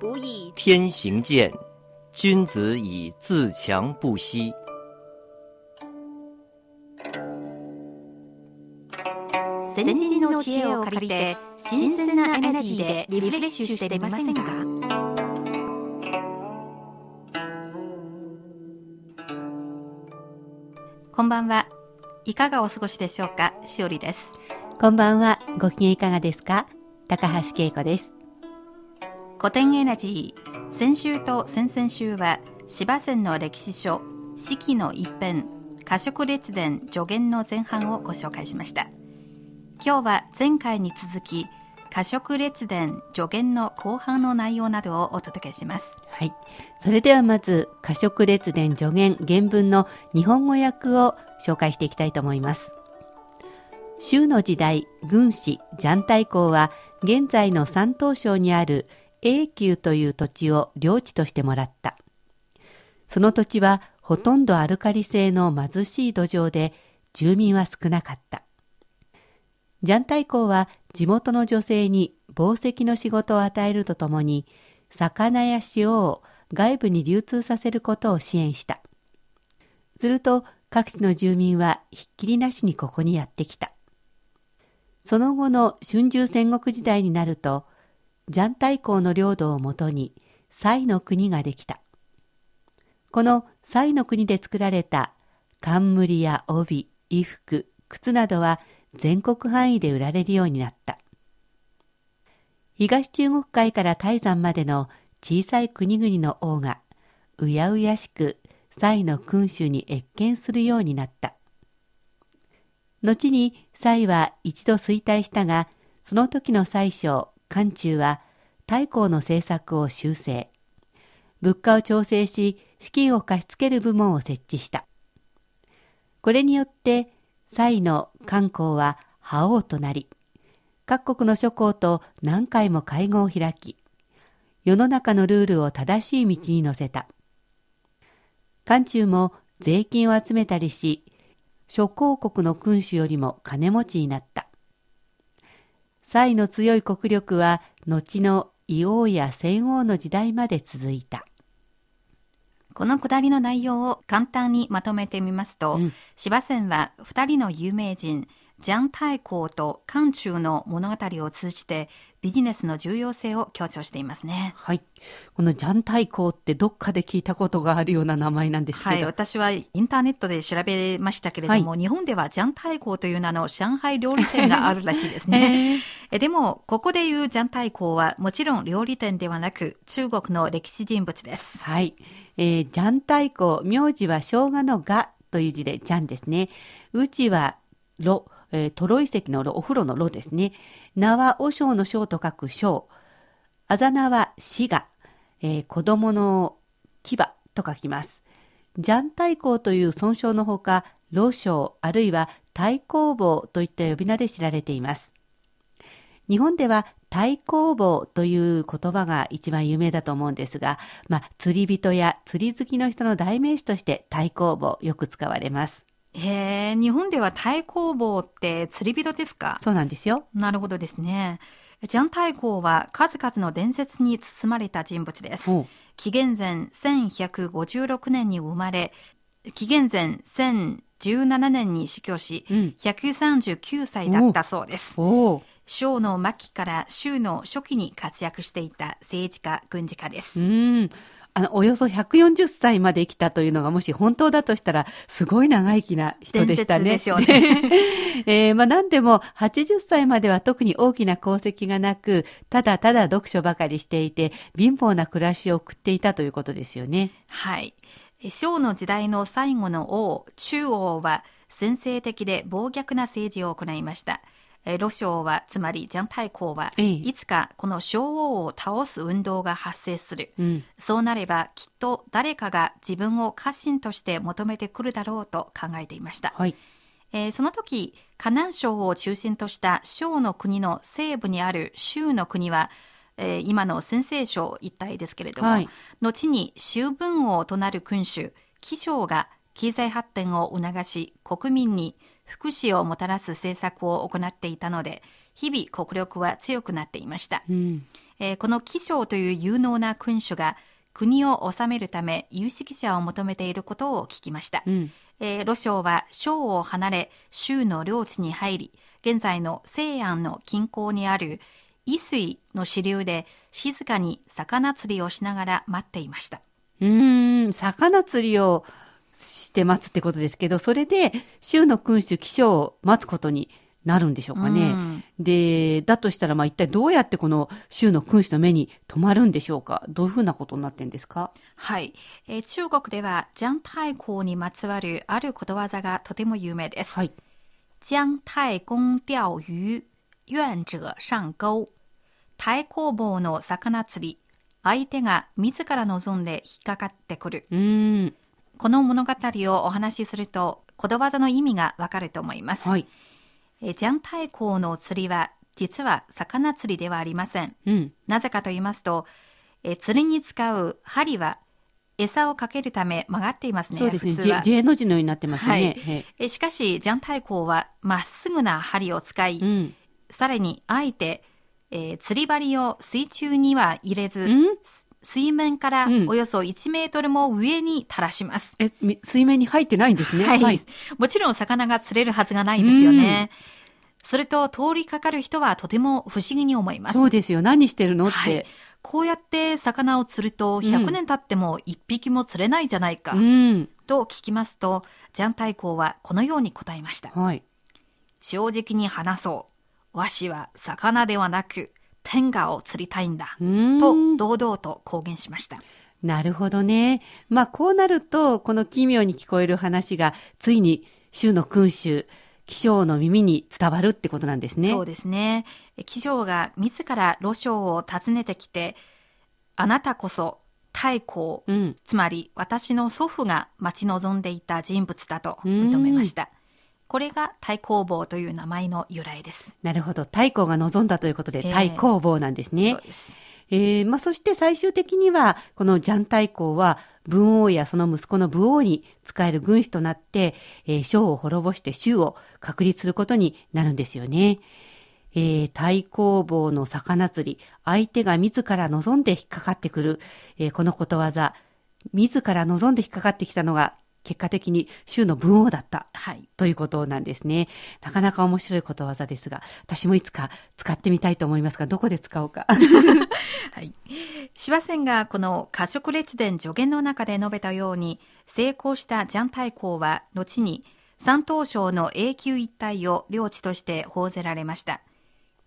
不亦天行健，君子以自强不息。先人の知恵を借りて新鮮なエナジーでリフレッシュしてみませんか？こんばんは。いかがお過ごしでしょうか？しおりです。こんばんは。ご機嫌いかがですか？高橋恵子です古典エナジー先週と先々週は芝線の歴史書四季の一編過食列伝助言の前半をご紹介しました。今日は前回に続き過食列伝助言の後半の内容などをお届けします。はい。それではまず過食列伝助言原文の日本語訳を紹介していきたいと思います。州の時代軍師ジャンタイ公は現在の山東省にある永久という土地を領地としてもらったその土地はほとんどアルカリ性の貧しい土壌で住民は少なかったジャン太公は地元の女性に紡績の仕事を与えるとともに、魚や塩を外部に流通させることを支援した。すると各地の住民はひっきりなしにここにやってきた。その後の春秋戦国時代になると、ジャン太公の領土をもとに、西の国ができた。この西の国で作られた冠や帯、衣服、靴などは全国範囲で売られるようになった。東中国海から泰山までの小さい国々の王がうやうやしく蔡の君主に謁見するようになった。後に蔡は一度衰退したが、その時の宰相、漢中は太閤の政策を修正。物価を調整し、資金を貸し付ける部門を設置した。これによって蔡の観光は覇王となり、各国の諸侯と何回も会合を開き、世の中のルールを正しい道に乗せた。漢中も税金を集めたりし、諸侯国の君主よりも金持ちになった。蔡の強い国力は、後の硫黄や戦王の時代まで続いた。このくだりの内容を簡単にまとめてみますと、うん、芝線は2人の有名人、ジャン太閤と漢中の物語を通じてビジネスの重要性を強調していますね。はい。このジャン太閤ってどっかで聞いたことがあるような名前なんですけど。はい。私はインターネットで調べましたけれども、はい、日本ではジャン太閤という名の上海料理店があるらしいですね。えでも、ここでいうジャン太閤はもちろん料理店ではなく中国の歴史人物です。はい。えー、ジャン太鼓、名字は生姜のがという字でジャンですね。うちは炉、えー、トロ遺跡の炉、お風呂の炉ですね。名は和尚の章と書く章。あざ名は死が、えー、子供の牙と書きます。ジャン太鼓という尊称のほか、老将あるいは太鼓棒といった呼び名で知られています。日本では太公棒という言葉が一番有名だと思うんですが、まあ、釣り人や釣り好きの人の代名詞として太公棒よく使われます。へえ、日本では太公棒って釣り人ですか？そうなんですよ。なるほどですね。ジャン太公は数々の伝説に包まれた人物です。紀元前1156年に生まれ、紀元前1017年に死去し、うん、139歳だったそうです。章の末期から州の初期に活躍していた政治家、軍事家です。うんあの、およそ140歳まで生きたというのがもし本当だとしたら、すごい長生きな人でしたね。でしょうね。えー、まあ何でも80歳までは特に大きな功績がなく、ただただ読書ばかりしていて、貧乏な暮らしを送っていたということですよね。はい。章の時代の最後の王、中王は、先制的で暴虐な政治を行いました。えー、ロショウは、つまりジャンタイコは、ええいつかこの小王を倒す運動が発生する。うん。そうなれば、きっと誰かが自分を家臣として求めてくるだろうと考えていました。はい。えーその時、河南省を中心とした省の国の西部にある州の国は、えー今の先西省一帯ですけれども、はい後に州分王となる君主、紀省が経済発展を促し、国民に福祉をもたらす政策を行っていたので、日々国力は強くなっていました。うん。えーこの紀省という有能な君主が国を治めるため有識者を求めていることを聞きました。うん。えーロシは省を離れ州の領地に入り、現在の西安の近郊にある伊水の支流で静かに魚釣りをしながら待っていました。うーん、魚釣りをして待つってことですけど、それで州の君主、気象を待つことになるんでしょうかね。うんで、だとしたら、まあ一体どうやってこの州の君主の目に留まるんでしょうか？どういうふうなことになってんですか？はい、えー中国ではジャン太公にまつわるあることわざがとても有名です。はい。姜太公釣魚、願者上钩。太公棒の魚釣り。相手が自ら望んで引っかかってくる。うーん。この物語をお話しすると、ことわざの意味がわかると思います。はい。えジャン太公の釣りは、実は魚釣りではありません。うん。ななぜかと言いますと、え釣りに使う針は、餌をかけるため曲がっていますね。そうですね。普通は J, の字のようになってますはいね。ええしかし、ジャン太公はまっすぐな針を使い、うん。さらに、あえて、えー釣り針を水中には入れず、うんす水面からうんおよそ1メートルも上に垂らします。え、み水面に入ってないんですね？はい、もちろん魚が釣れるはずがないですよね。すると、通りかかる人はとても不思議に思います。そうですよ。何してるの？って。はい。こうやって魚を釣ると、100年経っても1匹も釣れないじゃないか、うん。と聞きますと、ジャン太公はこのように答えました。はい。正直に話そう。わしは魚ではなく、天下を釣りたいんだ。と、堂々と公言しました。なるほどね。まあ、こうなると、この奇妙に聞こえる話が、ついに、州の君主、気象の耳に伝わるってことなんですね。そうですね。騎乗が自ら路上を訪ねてきて、あなたこそ太閤、うん。つまり私の祖父が待ち望んでいた人物だと認めました。これが太閤坊という名前の由来です。なるほど。太閤が望んだということで、ええ太閤坊なんですね。そうです。えーまあ、そして最終的には、このジャン太閤は、文王やその息子の武王に仕える軍師となって、えー将を滅ぼして州を確立することになるんですよね。えー太閤坊の魚釣り、相手が自ら望んで引っかかってくる、えーこのことわざ、自ら望んで引っかかってきたのが、結果的に州の文王だった。はい。ということなんですね。なかなか面白いことわざですが、私もいつか使ってみたいと思いますが、どこで使おうか。はい。司馬遷がこの過食列伝助言の中で述べたように、成功したジャン太閤は、後に山東省の永久一帯を領地として報ぜられました。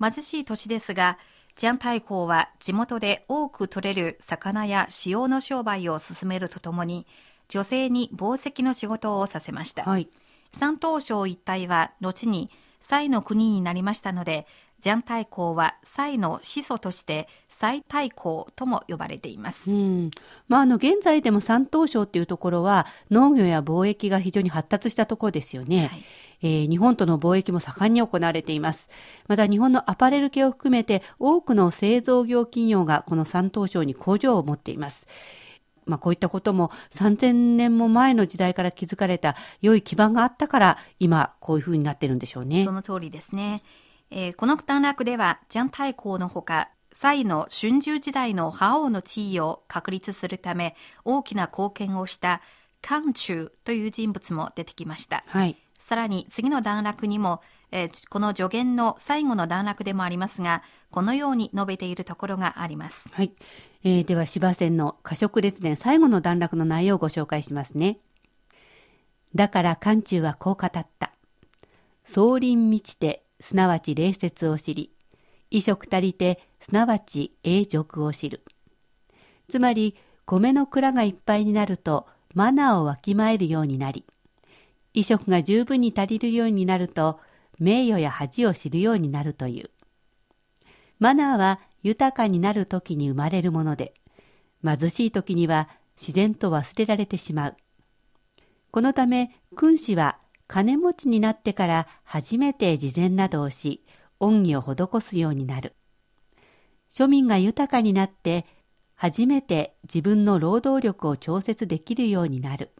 貧しい土地ですが、ジャン太閤は地元で多く取れる魚や塩の商売を進めるとともに、女性に紡績の仕事をさせました。はい。山東省一帯は後に蔡の国になりましたので、ジャン太閤は蔡の始祖として蔡太閤とも呼ばれています。うん。まあ、あの、現在でも山東省っていうところは、農業や貿易が非常に発達したところですよね。はいえー日本との貿易も盛んに行われています。また、日本のアパレル系を含めて、多くの製造業企業がこの山東省に工場を持っています。まあ、こういったことも3000年も前の時代から築かれた良い基盤があったから、今、こういうふうになってるんでしょうねそ。の通りですね。えーこの段落では、ジャン太閤のほか、蔡の春秋時代の覇王の地位を確立するため、大きな貢献をした漢中という人物も出てきました。はい。さらに次の段落にも、えーこの助言の最後の段落でもありますが、このように述べているところがあります。はい。えーでは、芝線の過食列伝最後の段落の内容をご紹介しますね。だから漢中はこう語った。総林満ちて、すなわち礼節を知り、衣食足りて、すなわち永俗を知る。つまり、米の蔵がいっぱいになると、マナーをわきまえるようになり、衣食が十分に足りるようになると、名誉や恥を知るようになるという。マナーは豊かになる時に生まれるもので、貧しい時には自然と忘れられてしまう。このため、君子は金持ちになってから初めて慈善などをし、恩義を施すようになる。庶民が豊かになって初めて自分の労働力を調節できるようになる。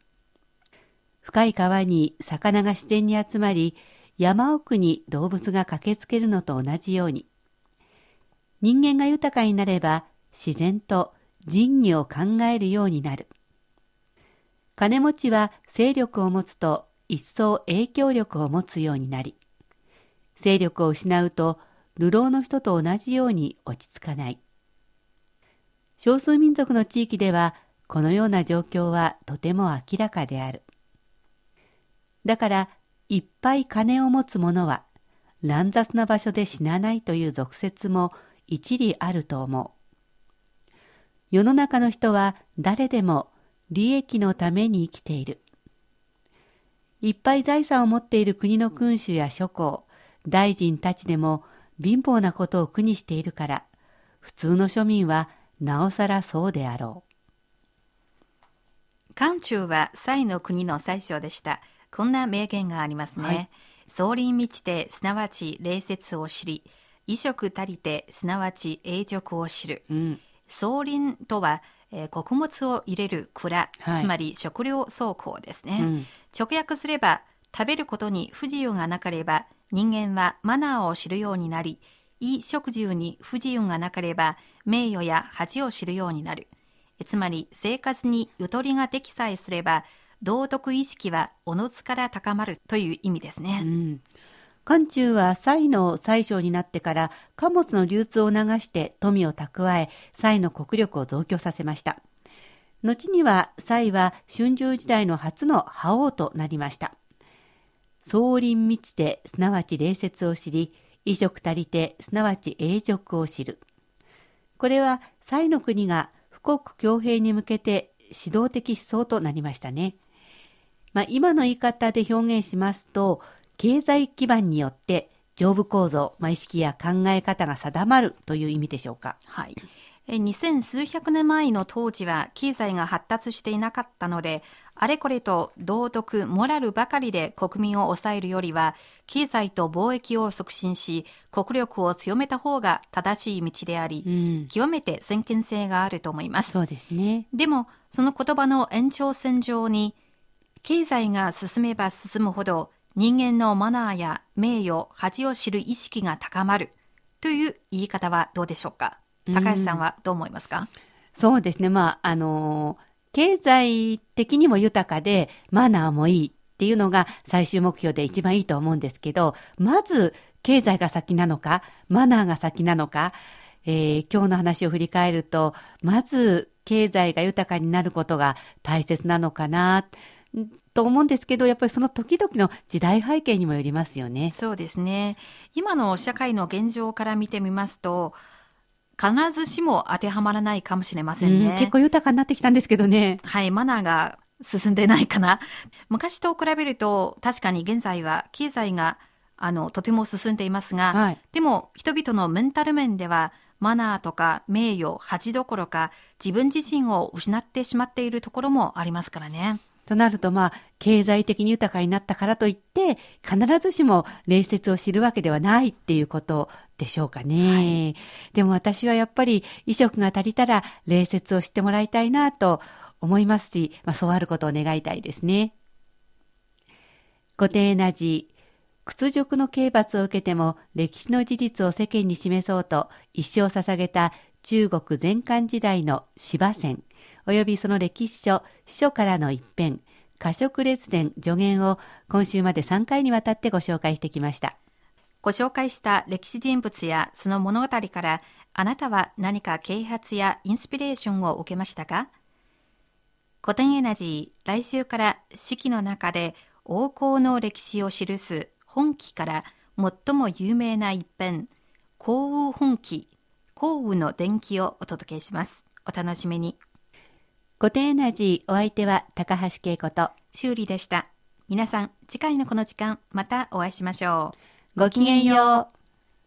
深い川に魚が自然に集まり、山奥に動物が駆けつけるのと同じように、人間が豊かになれば自然と仁義を考えるようになる。金持ちは勢力を持つと一層影響力を持つようになり、勢力を失うと流浪の人と同じように落ち着かない。少数民族の地域ではこのような状況はとても明らかである。だからいっぱい金を持つ者は乱雑な場所で死なないという俗説も一理あると思う。世の中の人は誰でも利益のために生きている。いっぱい財産を持っている国の君主や諸侯、大臣たちでも貧乏なことを苦にしているから、普通の庶民はなおさらそうであろう。漢中は蔡の国の宰相でした。こんな名言がありますね。はい、総輪満ちて、すなわち礼節を知り、衣食足りて、すなわち永辱を知る。うん、総輪とは、えー、穀物を入れる蔵、はい、つまり食料倉庫ですね、うん、直訳すれば食べることに不自由がなければ人間はマナーを知るようになり衣食住に不自由がなければ名誉や恥を知るようになる。つまり生活にゆとりができさえすれば道徳意識はおのずから高まるという意味ですね、うん漢中は蔡の宰相になってから貨物の流通を流して富を蓄え、蔡の国力を増強させました。後には蔡は春秋時代の初の覇王となりました。総輪満ちて、すなわち礼節を知り、衣食足りて、すなわち永辱を知る。これは蔡の国が富国強兵に向けて指導的思想となりましたね。まあ、今の言い方で表現しますと、経済基盤によって上部構造、まあ、意識や考え方が定まるという意味でしょうか。はい。二千数百年前の当時は経済が発達していなかったので、あれこれと道徳、モラルばかりで国民を抑えるよりは、経済と貿易を促進し、国力を強めた方が正しい道であり、うん、極めて先見性があると思います。そうですね。でも、その言葉の延長線上に、経済が進めば進むほど、人間のマナーや名誉、恥を知る意識が高まるという言い方はどうでしょうか？高橋さんはどう思いますか、そうですね。まあ、あの経済的にも豊かでマナーもいいっていうのが最終目標で一番いいと思うんですけど、まず経済が先なのか、マナーが先なのか、えー、今日の話を振り返ると、まず経済が豊かになることが大切なのかな。と思うんですけど、やっぱりその時々の時代背景にもよりますよね。そうですね。今の社会の現状から見てみますと、必ずしも当てはまらないかもしれませんね。ん結構豊かになってきたんですけどね。はい、マナーが進んでないかな。昔と比べると、確かに現在は経済があのとても進んでいますが、はい、でも人々のメンタル面では、マナーとか名誉、恥どころか自分自身を失ってしまっているところもありますからね。となると、まあ、経済的に豊かになったからといって、必ずしも礼節を知るわけではないっていうことでしょうかね。はい、でも私はやっぱり、衣食が足りたら礼節を知ってもらいたいなと思いますし、まあ、そうあることを願いたいですね。固定な字、屈辱の刑罰を受けても歴史の事実を世間に示そうと一生捧げた中国前漢時代の芝線。及びその歴史書、司書からの一編、過食列伝助言を今週まで3回にわたってご紹介してきました。ご紹介した歴史人物やその物語からあなたは何か啓発やインスピレーションを受けましたか？古典エナジー来週から四季の中で王侯の歴史を記す本記から最も有名な一編幸雨本記幸雨の伝記をお届けします。お楽しみに。固定エナジーお相手は高橋恵子と修理でした。皆さん、次回のこの時間、またお会いしましょう。ごきげんよう。